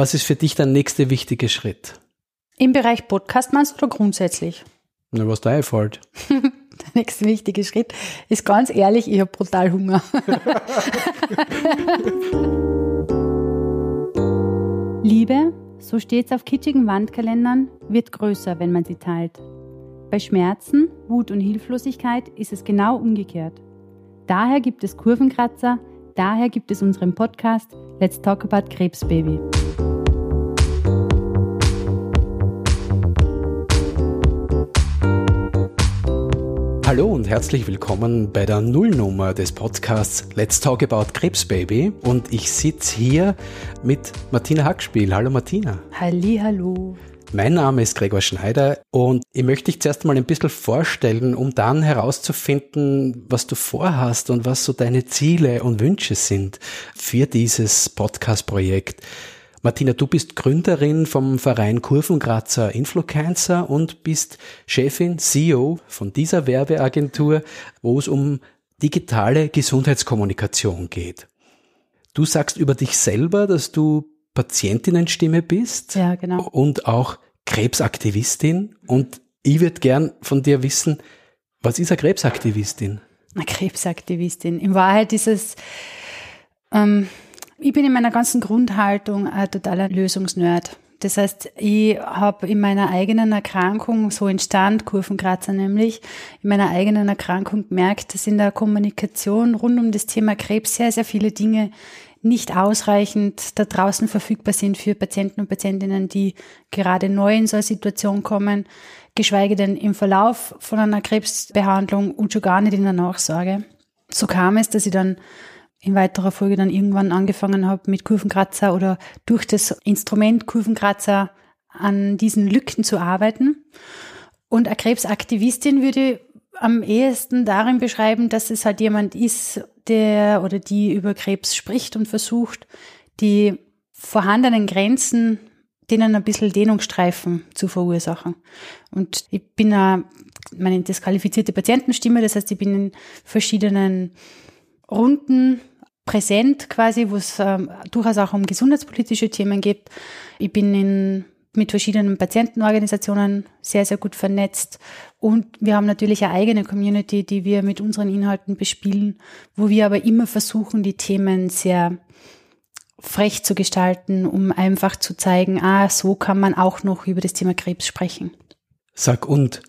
Was ist für dich der nächste wichtige Schritt? Im Bereich Podcast meinst du oder grundsätzlich? Na, was da einfällt. der nächste wichtige Schritt ist ganz ehrlich, ich habe brutal Hunger. Liebe, so steht es auf kitschigen Wandkalendern, wird größer, wenn man sie teilt. Bei Schmerzen, Wut und Hilflosigkeit ist es genau umgekehrt. Daher gibt es Kurvenkratzer, daher gibt es unseren Podcast Let's Talk About Krebsbaby. Hallo und herzlich willkommen bei der Nullnummer des Podcasts Let's Talk About Krebsbaby. Und ich sitze hier mit Martina Hackspiel. Hallo Martina. Halli, hallo. Mein Name ist Gregor Schneider und ich möchte dich zuerst mal ein bisschen vorstellen, um dann herauszufinden, was du vorhast und was so deine Ziele und Wünsche sind für dieses Podcast-Projekt. Martina, du bist Gründerin vom Verein Kurvenkratzer Influencer und bist Chefin, CEO von dieser Werbeagentur, wo es um digitale Gesundheitskommunikation geht. Du sagst über dich selber, dass du Patientinnenstimme bist ja, genau. und auch Krebsaktivistin. Und ich würde gern von dir wissen, was ist eine Krebsaktivistin? Eine Krebsaktivistin. In Wahrheit ist es, ähm, ich bin in meiner ganzen Grundhaltung ein totaler Lösungsnerd. Das heißt, ich habe in meiner eigenen Erkrankung, so entstand Kurvenkratzer nämlich, in meiner eigenen Erkrankung gemerkt, dass in der Kommunikation rund um das Thema Krebs sehr, sehr viele Dinge nicht ausreichend da draußen verfügbar sind für Patienten und Patientinnen, die gerade neu in so eine Situation kommen, geschweige denn im Verlauf von einer Krebsbehandlung und schon gar nicht in der Nachsorge. So kam es, dass ich dann in weiterer Folge dann irgendwann angefangen habe mit Kurvenkratzer oder durch das Instrument Kurvenkratzer an diesen Lücken zu arbeiten. Und eine Krebsaktivistin würde am ehesten darin beschreiben, dass es halt jemand ist, der oder die über Krebs spricht und versucht, die vorhandenen Grenzen denen ein bisschen Dehnungsstreifen zu verursachen. Und ich bin eine, meine disqualifizierte Patientenstimme, das heißt, ich bin in verschiedenen Runden präsent quasi, wo es ähm, durchaus auch um gesundheitspolitische Themen geht. Ich bin in, mit verschiedenen Patientenorganisationen sehr, sehr gut vernetzt. Und wir haben natürlich eine eigene Community, die wir mit unseren Inhalten bespielen, wo wir aber immer versuchen, die Themen sehr frech zu gestalten, um einfach zu zeigen, ah, so kann man auch noch über das Thema Krebs sprechen. Sag und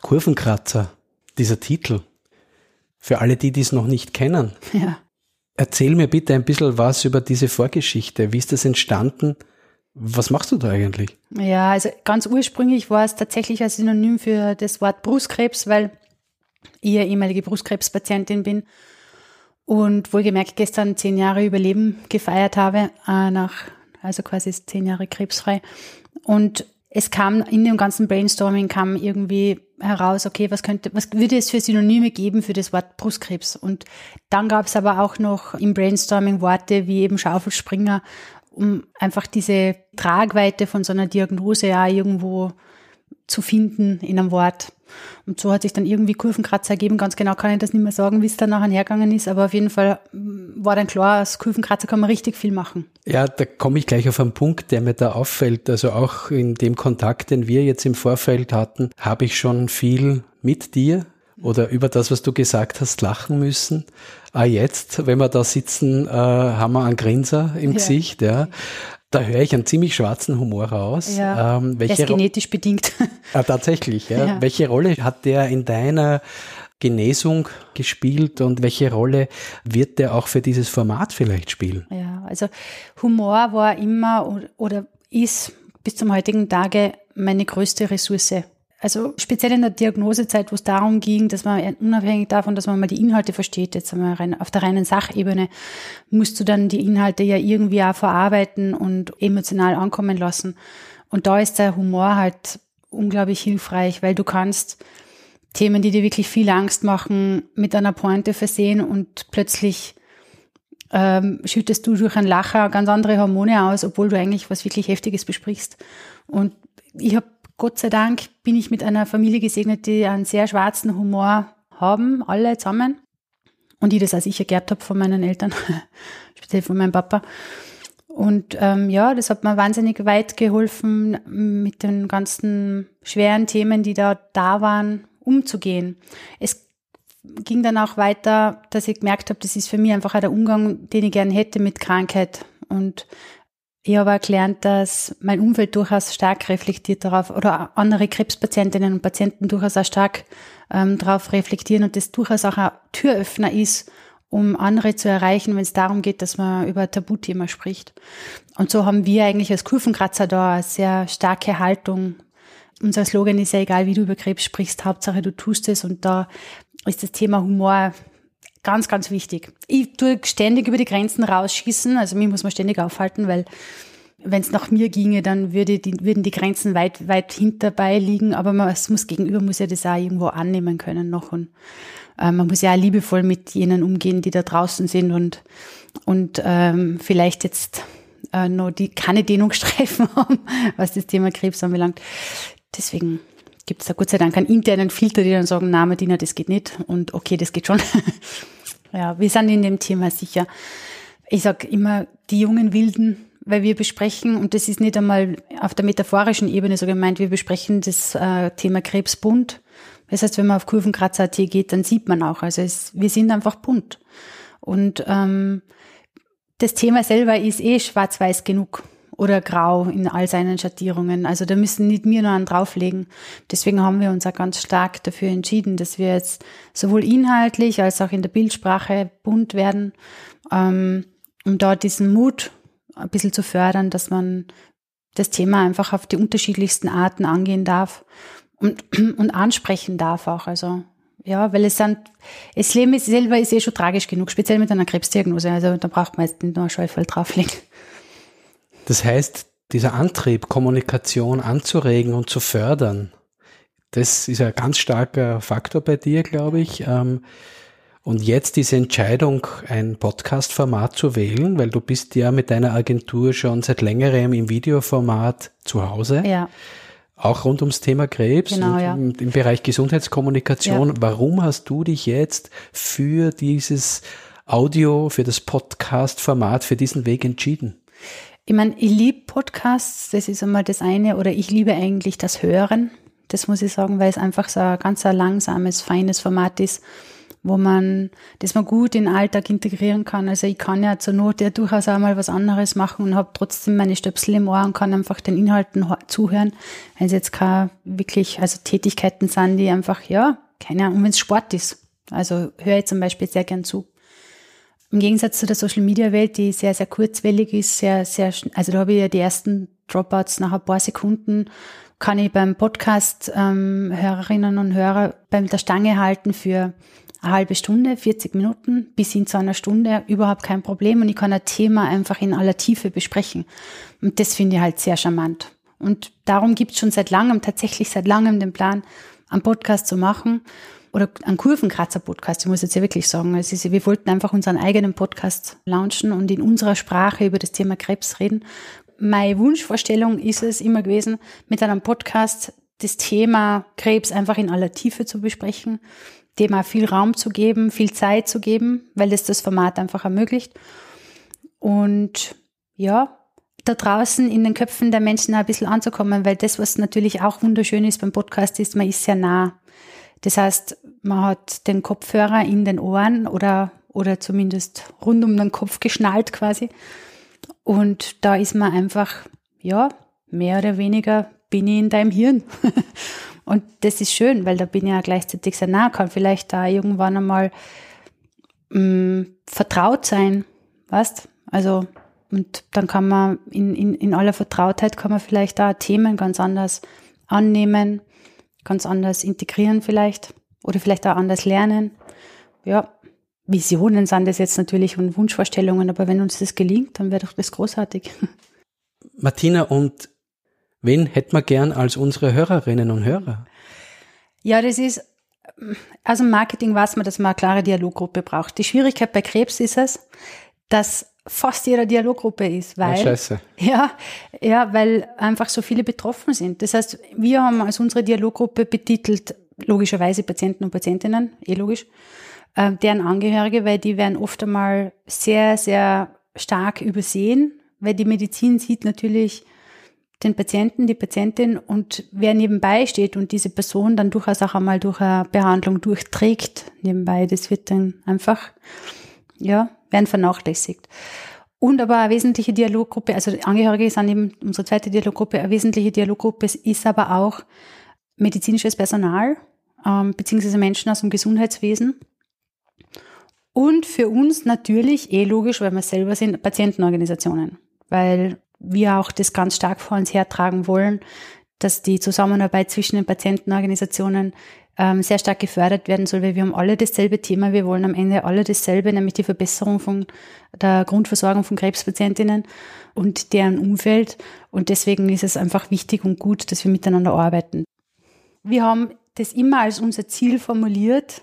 Kurvenkratzer, dieser Titel, für alle die, die es noch nicht kennen. Ja. Erzähl mir bitte ein bisschen was über diese Vorgeschichte. Wie ist das entstanden? Was machst du da eigentlich? Ja, also ganz ursprünglich war es tatsächlich ein Synonym für das Wort Brustkrebs, weil ich ja ehemalige Brustkrebspatientin bin und wohlgemerkt gestern zehn Jahre Überleben gefeiert habe, äh, nach, also quasi zehn Jahre krebsfrei. Und es kam in dem ganzen Brainstorming kam irgendwie heraus, okay, was könnte, was würde es für Synonyme geben für das Wort Brustkrebs? Und dann gab es aber auch noch im Brainstorming Worte wie eben Schaufelspringer, um einfach diese Tragweite von so einer Diagnose ja irgendwo zu finden in einem Wort. Und so hat sich dann irgendwie Kurvenkratzer ergeben. Ganz genau kann ich das nicht mehr sagen, wie es dann nachher hergegangen ist, aber auf jeden Fall mm, war dann klar, als Kurvenkratzer kann man richtig viel machen. Ja, da komme ich gleich auf einen Punkt, der mir da auffällt. Also auch in dem Kontakt, den wir jetzt im Vorfeld hatten, habe ich schon viel mit dir oder über das, was du gesagt hast, lachen müssen. Ah, jetzt, wenn wir da sitzen, äh, haben wir einen Grinser im ja. Gesicht, ja. Da höre ich einen ziemlich schwarzen Humor raus. Ja, ähm, welche der ist genetisch bedingt. Ah, tatsächlich, ja. ja. Welche Rolle hat der in deiner Genesung gespielt und welche Rolle wird der auch für dieses Format vielleicht spielen? Ja, also Humor war immer oder ist bis zum heutigen Tage meine größte Ressource also speziell in der Diagnosezeit, wo es darum ging, dass man unabhängig davon, dass man mal die Inhalte versteht, jetzt einmal rein, auf der reinen Sachebene, musst du dann die Inhalte ja irgendwie auch verarbeiten und emotional ankommen lassen. Und da ist der Humor halt unglaublich hilfreich, weil du kannst Themen, die dir wirklich viel Angst machen, mit einer Pointe versehen und plötzlich ähm, schüttest du durch ein Lacher ganz andere Hormone aus, obwohl du eigentlich was wirklich Heftiges besprichst. Und ich habe Gott sei Dank bin ich mit einer Familie gesegnet, die einen sehr schwarzen Humor haben, alle zusammen. Und ich das als ich geerbt habe von meinen Eltern, speziell von meinem Papa. Und ähm, ja, das hat mir wahnsinnig weit geholfen, mit den ganzen schweren Themen, die da da waren, umzugehen. Es ging dann auch weiter, dass ich gemerkt habe, das ist für mich einfach auch der Umgang, den ich gerne hätte mit Krankheit. Und ich habe auch gelernt, dass mein Umfeld durchaus stark reflektiert darauf oder andere Krebspatientinnen und Patienten durchaus auch stark ähm, darauf reflektieren und das durchaus auch ein Türöffner ist, um andere zu erreichen, wenn es darum geht, dass man über Tabuthema spricht. Und so haben wir eigentlich als Kurvenkratzer da eine sehr starke Haltung. Unser Slogan ist ja egal, wie du über Krebs sprichst, Hauptsache du tust es und da ist das Thema Humor Ganz, ganz wichtig. Ich tue ständig über die Grenzen rausschießen, also mich muss man ständig aufhalten, weil wenn es nach mir ginge, dann würde die, würden die Grenzen weit, weit hinterbei liegen, aber man, es muss gegenüber, muss ja das auch irgendwo annehmen können noch und äh, man muss ja auch liebevoll mit jenen umgehen, die da draußen sind und, und ähm, vielleicht jetzt äh, noch die keine Dehnungsstreifen haben, was das Thema Krebs anbelangt. Deswegen gibt es da Gott sei Dank einen internen Filter, die dann sagen, na Martina, das geht nicht und okay, das geht schon. ja, wir sind in dem Thema sicher. Ich sag immer, die jungen Wilden, weil wir besprechen, und das ist nicht einmal auf der metaphorischen Ebene so gemeint, wir besprechen das äh, Thema Krebs bunt. Das heißt, wenn man auf Kurvenkratzer.at geht, dann sieht man auch, also es, wir sind einfach bunt. Und ähm, das Thema selber ist eh schwarz-weiß genug oder grau in all seinen Schattierungen. Also da müssen nicht wir nur einen drauflegen. Deswegen haben wir uns auch ganz stark dafür entschieden, dass wir jetzt sowohl inhaltlich als auch in der Bildsprache bunt werden, ähm, um dort diesen Mut ein bisschen zu fördern, dass man das Thema einfach auf die unterschiedlichsten Arten angehen darf und, und ansprechen darf auch. Also ja, weil es sind, das Leben selber ist eh schon tragisch genug, speziell mit einer Krebsdiagnose. Also da braucht man jetzt nicht nur ein Schäufel drauflegen. Das heißt, dieser Antrieb, Kommunikation anzuregen und zu fördern, das ist ein ganz starker Faktor bei dir, glaube ich. Ähm, und jetzt diese Entscheidung, ein Podcast-Format zu wählen, weil du bist ja mit deiner Agentur schon seit längerem im Videoformat zu Hause. Ja. Auch rund ums Thema Krebs genau, ja. im Bereich Gesundheitskommunikation. Ja. Warum hast du dich jetzt für dieses Audio, für das Podcast-Format, für diesen Weg entschieden? Ich meine, ich liebe Podcasts, das ist einmal das eine, oder ich liebe eigentlich das Hören. Das muss ich sagen, weil es einfach so ein ganz langsames, feines Format ist, wo man, das man gut in den Alltag integrieren kann. Also ich kann ja zur Not ja durchaus auch mal was anderes machen und habe trotzdem meine Stöpsel im Ohr und kann einfach den Inhalten zuhören, wenn es jetzt keine wirklich, also Tätigkeiten sind, die einfach, ja, keine Ahnung, wenn es Sport ist. Also höre ich zum Beispiel sehr gern zu. Im Gegensatz zu der Social Media Welt, die sehr, sehr kurzwellig ist, sehr, sehr, also da habe ich ja die ersten Dropouts nach ein paar Sekunden, kann ich beim Podcast ähm, Hörerinnen und Hörer beim der Stange halten für eine halbe Stunde, 40 Minuten bis hin zu einer Stunde, überhaupt kein Problem. Und ich kann ein Thema einfach in aller Tiefe besprechen. Und das finde ich halt sehr charmant. Und darum gibt es schon seit langem, tatsächlich seit langem den Plan, einen Podcast zu machen oder ein Kurvenkratzer-Podcast, ich muss jetzt ja wirklich sagen. Es ist, wir wollten einfach unseren eigenen Podcast launchen und in unserer Sprache über das Thema Krebs reden. Meine Wunschvorstellung ist es immer gewesen, mit einem Podcast das Thema Krebs einfach in aller Tiefe zu besprechen, dem auch viel Raum zu geben, viel Zeit zu geben, weil es das Format einfach ermöglicht. Und ja, da draußen in den Köpfen der Menschen ein bisschen anzukommen, weil das, was natürlich auch wunderschön ist beim Podcast, ist, man ist sehr nah. Das heißt, man hat den Kopfhörer in den Ohren oder, oder zumindest rund um den Kopf geschnallt quasi. Und da ist man einfach, ja, mehr oder weniger bin ich in deinem Hirn. und das ist schön, weil da bin ich ja gleichzeitig sehr nah, kann vielleicht da irgendwann einmal mh, mm, vertraut sein, weißt? Also, und dann kann man in, in, in aller Vertrautheit kann man vielleicht da Themen ganz anders annehmen, ganz anders integrieren vielleicht oder vielleicht auch anders lernen. Ja, Visionen sind das jetzt natürlich und Wunschvorstellungen, aber wenn uns das gelingt, dann wäre doch das großartig. Martina, und wen hätten wir gern als unsere Hörerinnen und Hörer? Ja, das ist, also im Marketing weiß man, dass man eine klare Dialoggruppe braucht. Die Schwierigkeit bei Krebs ist es, dass fast jeder Dialoggruppe ist, weil, oh, Scheiße. ja, ja, weil einfach so viele betroffen sind. Das heißt, wir haben als unsere Dialoggruppe betitelt, logischerweise Patienten und Patientinnen, eh logisch, äh, deren Angehörige, weil die werden oft einmal sehr, sehr stark übersehen, weil die Medizin sieht natürlich den Patienten, die Patientin und wer nebenbei steht und diese Person dann durchaus auch einmal durch eine Behandlung durchträgt nebenbei, das wird dann einfach, ja, werden vernachlässigt. Und aber eine wesentliche Dialoggruppe, also Angehörige sind eben unsere zweite Dialoggruppe, eine wesentliche Dialoggruppe ist aber auch medizinisches Personal, ähm, beziehungsweise Menschen aus dem Gesundheitswesen. Und für uns natürlich, eh logisch, weil wir selber sind, Patientenorganisationen. Weil wir auch das ganz stark vor uns hertragen wollen, dass die Zusammenarbeit zwischen den Patientenorganisationen ähm, sehr stark gefördert werden soll, weil wir haben alle dasselbe Thema. Wir wollen am Ende alle dasselbe, nämlich die Verbesserung von der Grundversorgung von Krebspatientinnen und deren Umfeld. Und deswegen ist es einfach wichtig und gut, dass wir miteinander arbeiten. Wir haben das immer als unser Ziel formuliert,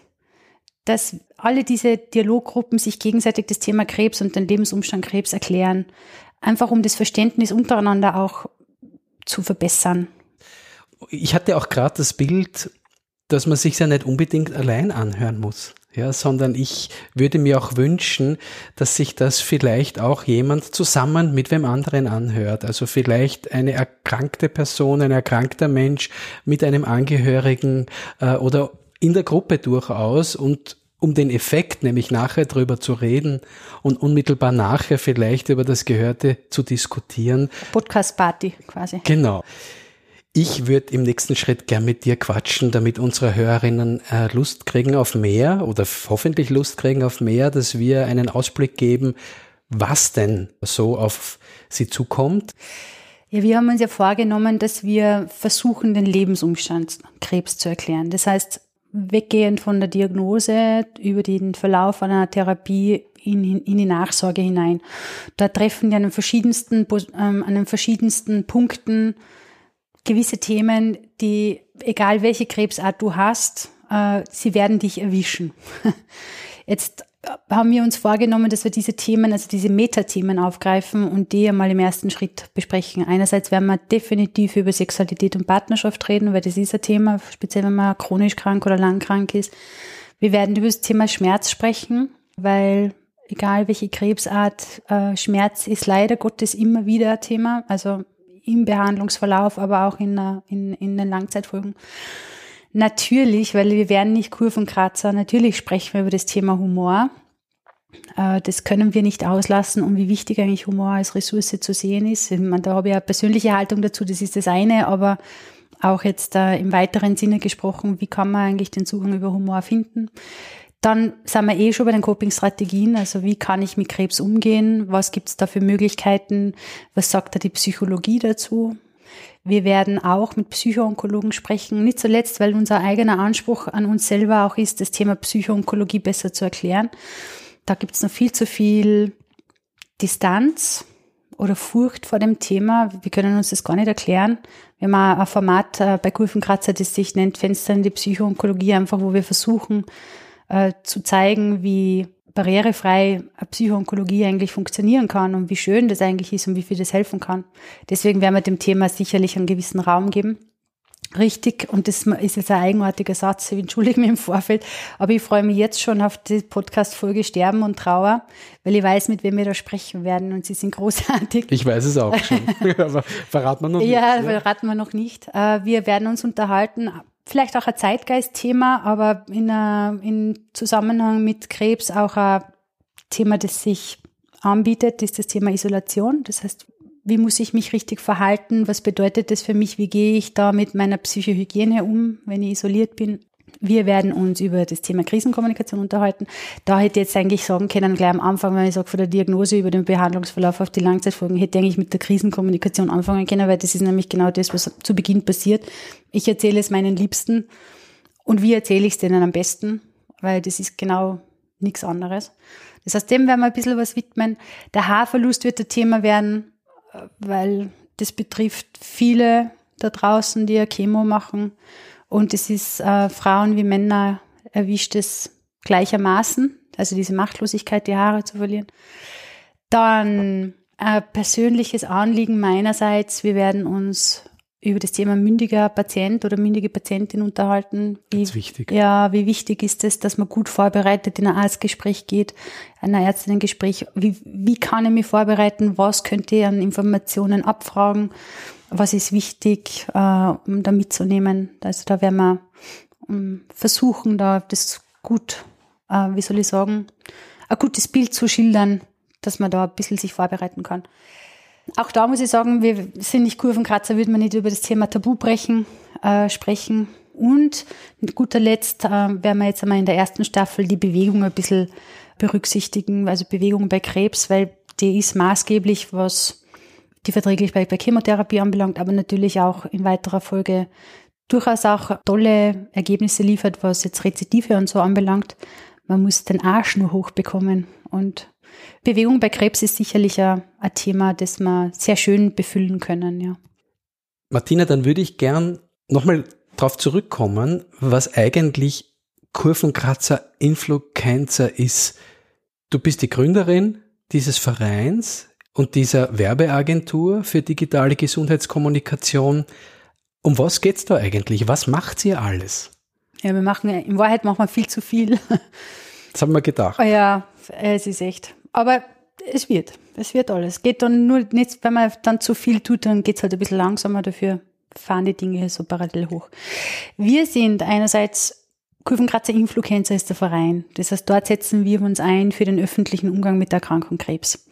dass alle diese Dialoggruppen sich gegenseitig das Thema Krebs und den Lebensumstand Krebs erklären einfach um das Verständnis untereinander auch zu verbessern. Ich hatte auch gerade das Bild, dass man sich ja nicht unbedingt allein anhören muss. Ja, sondern ich würde mir auch wünschen, dass sich das vielleicht auch jemand zusammen mit wem anderen anhört. Also vielleicht eine erkrankte Person, ein erkrankter Mensch mit einem Angehörigen äh, oder in der Gruppe durchaus und um den Effekt, nämlich nachher drüber zu reden und unmittelbar nachher vielleicht über das Gehörte zu diskutieren. Podcast-Party quasi. Genau. Ich würde im nächsten Schritt gern mit dir quatschen, damit unsere Hörerinnen äh, Lust kriegen auf mehr oder hoffentlich Lust kriegen auf mehr, dass wir einen Ausblick geben, was denn so auf sie zukommt. Ja, wir haben uns ja vorgenommen, dass wir versuchen, den Lebensumstand Krebs zu erklären. Das heißt, weggehend von der Diagnose über den Verlauf einer Therapie in, in die Nachsorge hinein. Da treffen die an den verschiedensten, ähm, an den verschiedensten Punkten gewisse Themen, die, egal welche Krebsart du hast, äh, sie werden dich erwischen. Jetzt haben wir uns vorgenommen, dass wir diese Themen, also diese Metathemen aufgreifen und die einmal im ersten Schritt besprechen. Einerseits werden wir definitiv über Sexualität und Partnerschaft reden, weil das ist ein Thema, speziell wenn man chronisch krank oder lang krank ist. Wir werden über das Thema Schmerz sprechen, weil egal welche Krebsart, äh, Schmerz ist leider Gottes immer wieder ein Thema, also im Behandlungsverlauf, aber auch in, in, in den Langzeitfolgen. Natürlich, weil wir werden nicht Kurvenkratzer, natürlich sprechen wir über das Thema Humor. Äh, das können wir nicht auslassen und wie wichtig eigentlich Humor als Ressource zu sehen ist. meine, da habe ich eine persönliche Haltung dazu, das ist das eine, aber auch jetzt äh, im weiteren Sinne gesprochen, wie kann man eigentlich den Zugang über Humor finden. Dann sind wir eh schon bei den Coping-Strategien, also wie kann ich mit Krebs umgehen, was gibt es da für Möglichkeiten, was sagt da die Psychologie dazu, wir werden auch mit Psychoonkologen sprechen, nicht zuletzt, weil unser eigener Anspruch an uns selber auch ist, das Thema Psychoonkologie besser zu erklären. Da gibt es noch viel zu viel Distanz oder Furcht vor dem Thema. Wir können uns das gar nicht erklären. Wir haben ein Format äh, bei Kurvenkratzer, das sich nennt Fenster in die Psychoonkologie, einfach wo wir versuchen äh, zu zeigen, wie barrierefrei Psychoonkologie eigentlich funktionieren kann und wie schön das eigentlich ist und wie viel das helfen kann. Deswegen werden wir dem Thema sicherlich einen gewissen Raum geben. Richtig, und das ist jetzt ein eigenartiger Satz, ich entschuldige mich im Vorfeld, aber ich freue mich jetzt schon auf die Podcast-Folge Sterben und Trauer, weil ich weiß, mit wem wir da sprechen werden und sie sind großartig. Ich weiß es auch schon, aber verraten wir noch nicht. Ja, verraten wir noch nicht. Äh, wir werden uns unterhalten, vielleicht auch ein Zeitgeistthema, aber in, a, in Zusammenhang mit Krebs auch ein Thema, das sich anbietet, ist das Thema Isolation. Das heißt, wie muss ich mich richtig verhalten? Was bedeutet das für mich? Wie gehe ich da mit meiner Psychohygiene um, wenn ich isoliert bin? Wir werden uns über das Thema Krisenkommunikation unterhalten. Da hätte ich jetzt eigentlich sagen können, gleich am Anfang, wenn ich sage, von der Diagnose über den Behandlungsverlauf auf die Langzeitfolgen, hätte ich eigentlich mit der Krisenkommunikation anfangen können, weil das ist nämlich genau das, was zu Beginn passiert. Ich erzähle es meinen Liebsten und wie erzähle ich es denen am besten, weil das ist genau nichts anderes. Das heißt, dem werden wir ein bisschen was widmen. Der Haarverlust wird ein Thema werden, weil das betrifft viele da draußen, die ja Chemo machen. Und es ist äh, Frauen wie Männer erwischt es gleichermaßen, also diese Machtlosigkeit, die Haare zu verlieren. Dann ein persönliches Anliegen meinerseits, wir werden uns über das Thema mündiger Patient oder mündige Patientin unterhalten. Wie, Ganz wichtig. Ja, wie wichtig ist es, dass man gut vorbereitet in ein Arztgespräch geht, in ein Ärztinnengespräch. Wie, wie kann ich mich vorbereiten? Was könnte ich an Informationen abfragen? Was ist wichtig, äh, um da mitzunehmen? Also da werden wir ähm, versuchen, da das gut, äh, wie soll ich sagen, ein gutes Bild zu schildern, dass man da ein bisschen sich vorbereiten kann. Auch da muss ich sagen, wir sind nicht Kurvenkratzer, würde man nicht über das Thema Tabubrechen äh, sprechen. Und guter Letzt äh, werden wir jetzt einmal in der ersten Staffel die Bewegung ein bisschen berücksichtigen, also Bewegung bei Krebs, weil die ist maßgeblich, was die Verträglichkeit bei Chemotherapie anbelangt, aber natürlich auch in weiterer Folge durchaus auch tolle Ergebnisse liefert, was jetzt Rezidive und so anbelangt. Man muss den Arsch nur hochbekommen und Bewegung bei Krebs ist sicherlich ein, Thema, das wir sehr schön befüllen können, ja. Martina, dann würde ich gern nochmal darauf zurückkommen, was eigentlich Kurvenkratzer Influencer ist. Du bist die Gründerin dieses Vereins und dieser Werbeagentur für digitale Gesundheitskommunikation. Um was geht's da eigentlich? Was macht ihr alles? Ja, wir machen, in Wahrheit machen wir viel zu viel. Das haben wir gedacht. Ja, es ist echt aber es wird. Es wird alles. Geht dann nur nicht, wenn man dann zu viel tut, dann geht's halt ein bisschen langsamer dafür, fahren die Dinge so parallel hoch. Wir sind einerseits Kurvenkratzer Influencer ist der Verein. Das heißt, dort setzen wir uns ein für den öffentlichen Umgang mit der Erkrankung Krebs.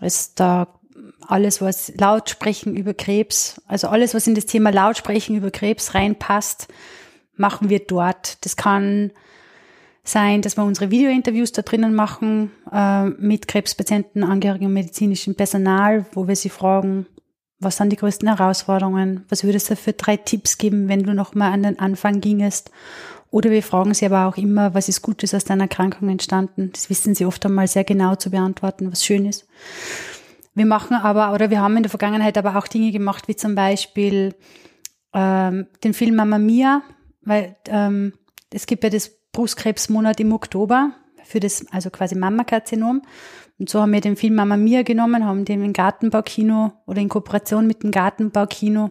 Es da alles, was Lautsprechen über Krebs, also alles, was in das Thema Lautsprechen über Krebs reinpasst, machen wir dort. Das kann sein, dass wir unsere Videointerviews da drinnen machen äh, mit Krebspatienten, Angehörigen und medizinischem Personal, wo wir sie fragen, was sind die größten Herausforderungen? Was würdest du für drei Tipps geben, wenn du nochmal an den Anfang gingest? Oder wir fragen sie aber auch immer, was ist Gutes aus deiner Erkrankung entstanden? Das wissen sie oft einmal sehr genau zu beantworten, was schön ist. Wir machen aber, oder wir haben in der Vergangenheit aber auch Dinge gemacht, wie zum Beispiel ähm, den Film Mamma Mia, weil ähm, es gibt ja das Brustkrebsmonat im Oktober für das, also quasi Mammakarzinom. Und so haben wir den Film Mama Mia genommen, haben den im Gartenbaukino oder in Kooperation mit dem Gartenbaukino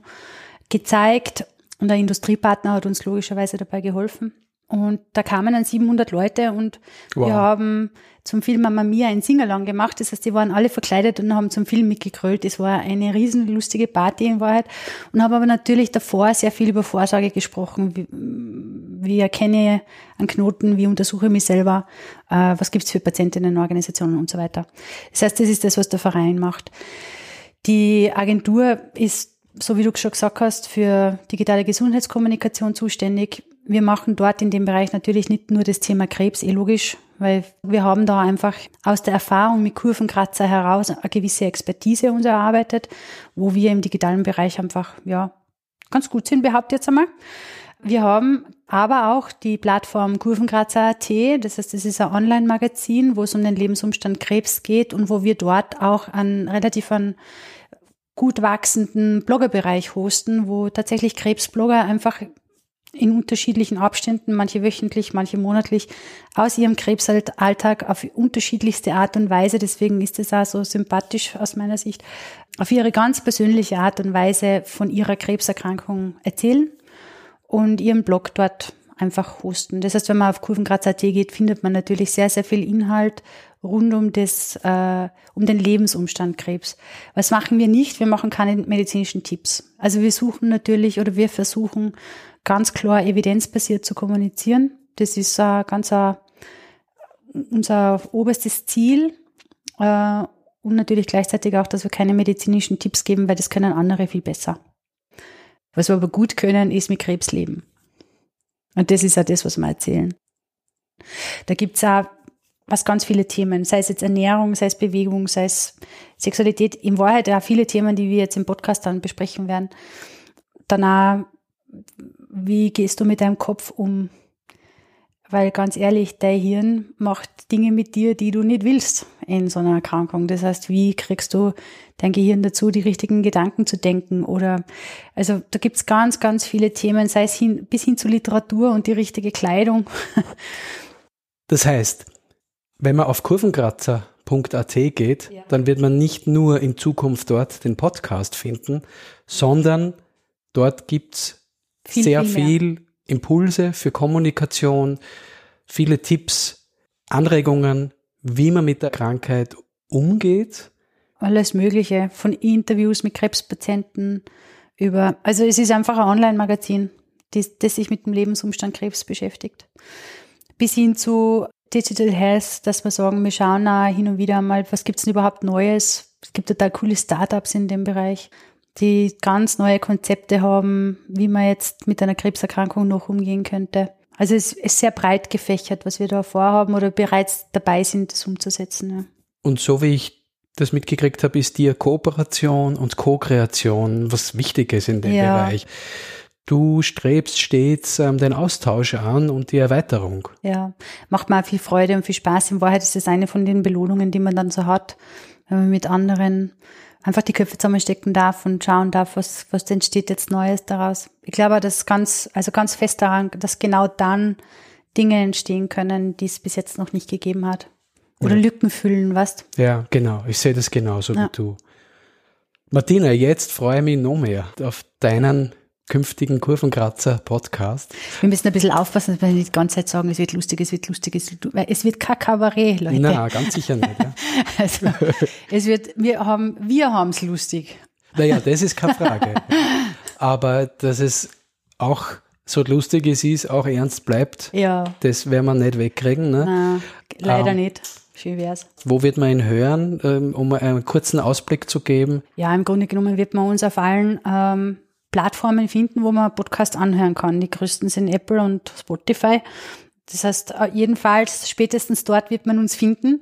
gezeigt. Und der Industriepartner hat uns logischerweise dabei geholfen. Und da kamen dann 700 Leute und wow. wir haben zum Film Mama Mia ein Singalong gemacht. Das heißt, die waren alle verkleidet und haben zum Film mitgekrölt. Das war eine riesen lustige Party in Wahrheit. Und habe aber natürlich davor sehr viel über Vorsorge gesprochen. Wie, wie erkenne ich einen Knoten? Wie untersuche ich mich selber? Äh, was gibt's für Patientinnenorganisationen und so weiter. Das heißt, das ist das, was der Verein macht. Die Agentur ist, so wie du schon gesagt hast, für digitale Gesundheitskommunikation zuständig wir machen dort in dem Bereich natürlich nicht nur das Thema Krebs, eh logisch, weil wir haben da einfach aus der Erfahrung mit Kurvenkratzer heraus eine gewisse Expertise uns erarbeitet, wo wir im digitalen Bereich einfach, ja, ganz gut sind, behaupte jetzt einmal. Wir haben aber auch die Plattform Kurvenkratzer.at, das heißt, das ist ein Online-Magazin, wo es um den Lebensumstand Krebs geht und wo wir dort auch einen relativ einen gut wachsenden Bloggerbereich hosten, wo tatsächlich Krebsblogger einfach in unterschiedlichen Abständen, manche wöchentlich, manche monatlich, aus ihrem Krebsalltag auf unterschiedlichste Art und Weise, deswegen ist es auch so sympathisch aus meiner Sicht, auf ihre ganz persönliche Art und Weise von ihrer Krebserkrankung erzählen und ihren Blog dort einfach hosten. Das heißt, wenn man auf Kurvenkratz.at geht, findet man natürlich sehr, sehr viel Inhalt rund um das, äh, um den Lebensumstand Krebs. Was machen wir nicht? Wir machen keine medizinischen Tipps. Also wir suchen natürlich oder wir versuchen ganz klar evidenzbasiert zu kommunizieren. Das ist äh, ganz äh, unser oberstes Ziel. Äh, und natürlich gleichzeitig auch, dass wir keine medizinischen Tipps geben, weil das können andere viel besser. Was wir aber gut können, ist mit Krebs leben. Und das ist ja das, was wir erzählen. Da gibt's auch was ganz viele Themen, sei es jetzt Ernährung, sei es Bewegung, sei es Sexualität. In Wahrheit ja viele Themen, die wir jetzt im Podcast dann besprechen werden. Danach wie gehst du mit deinem Kopf um? Weil ganz ehrlich, dein Hirn macht Dinge mit dir, die du nicht willst in so einer Erkrankung. Das heißt, wie kriegst du dein Gehirn dazu, die richtigen Gedanken zu denken? Oder also da gibt's ganz, ganz viele Themen, sei es hin, bis hin zu Literatur und die richtige Kleidung. Das heißt, wenn man auf kurvenkratzer.at geht, ja. dann wird man nicht nur in Zukunft dort den Podcast finden, sondern Dort gibt's viel, sehr viel, viel Impulse für Kommunikation, viele Tipps, Anregungen, wie man mit der Krankheit umgeht. Alles Mögliche, von Interviews mit Krebspatienten über, also es ist einfach ein Online-Magazin, das, das sich mit dem Lebensumstand Krebs beschäftigt. Bis hin zu Digital Health, dass wir sagen, wir schauen auch hin und wieder mal, was gibt's denn überhaupt Neues? Es gibt total coole Startups in dem Bereich, die ganz neue Konzepte haben, wie man jetzt mit einer Krebserkrankung noch umgehen könnte. Also es ist sehr breit gefächert, was wir da vorhaben oder bereits dabei sind, das umzusetzen. Ja. Und so wie ich das mitgekriegt habe, ist dir Kooperation und Co-Kreation was Wichtiges in dem ja. Bereich. Du strebst stets ähm, den Austausch an und die Erweiterung. Ja, macht mir auch viel Freude und viel Spaß. In Wahrheit ist es eine von den Belohnungen, die man dann so hat, wenn man mit anderen einfach die Köpfe zusammenstecken darf und schauen darf, was, was entsteht jetzt Neues daraus. Ich glaube, das ganz, also ganz fest daran, dass genau dann Dinge entstehen können, die es bis jetzt noch nicht gegeben hat. Oder ja. Lücken füllen, weißt Ja, genau. Ich sehe das genauso ja. wie du. Martina, jetzt freue ich mich noch mehr auf deinen künftigen Kurvenkratzer-Podcast. Wir müssen ein bisschen aufpassen, dass wir nicht die ganze Zeit sagen, es wird lustig, es wird lustig, es wird, es wird kein Kabarett, Leute. Nein, ganz sicher nicht. Ja. also, es wird, wir haben, wir haben es lustig. Naja, das ist keine Frage. Aber dass es auch so lustig es ist, auch ernst bleibt, ja. das werden wir nicht wegkriegen. Ne? Nein, leider ähm, nicht. Schön wär's. Wo wird man ihn hören, ähm, um einen kurzen Ausblick zu geben? Ja, im Grunde genommen wird man uns auf allen ähm, Plattformen finden, wo man Podcast anhören kann. Die größten sind Apple und Spotify. Das heißt, äh, jedenfalls spätestens dort wird man uns finden.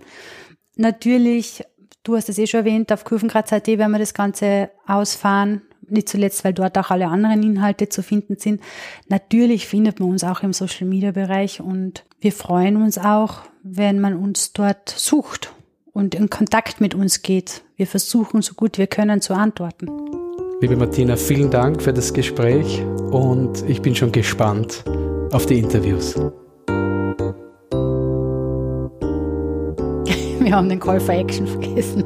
Natürlich, du hast es eh schon erwähnt, auf Kurvenkratz.at werden wir das Ganze ausfahren. Nicht zuletzt, weil dort auch alle anderen Inhalte zu finden sind. Natürlich findet man uns auch im Social Media Bereich und wir freuen uns auch, wenn man uns dort sucht und in Kontakt mit uns geht. Wir versuchen so gut wir können zu antworten. Liebe Martina, vielen Dank für das Gespräch und ich bin schon gespannt auf die Interviews. Wir haben den Call for Action vergessen.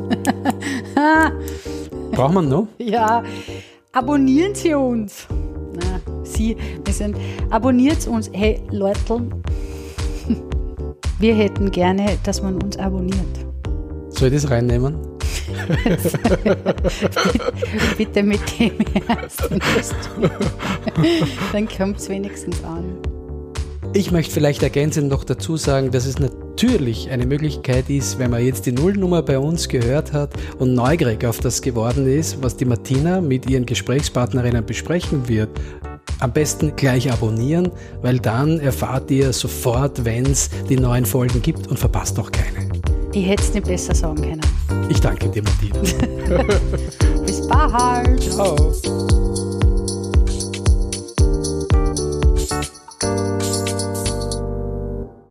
Braucht man noch? Ja, abonnieren Sie uns. Na, Sie, wir sind, abonniert uns. Hey, Leute, wir hätten gerne, dass man uns abonniert. Soll ich das reinnehmen? Bitte mit dem ersten Dann kommt es wenigstens an. Ich möchte vielleicht ergänzend noch dazu sagen, dass es natürlich eine Möglichkeit ist, wenn man jetzt die Nullnummer bei uns gehört hat und neugierig auf das geworden ist, was die Martina mit ihren Gesprächspartnerinnen besprechen wird, am besten gleich abonnieren, weil dann erfahrt ihr sofort, wenn es die neuen Folgen gibt und verpasst auch keine. Ich hätte es nicht besser sagen können. Ich danke dir, Martina. Bis bald. Ciao.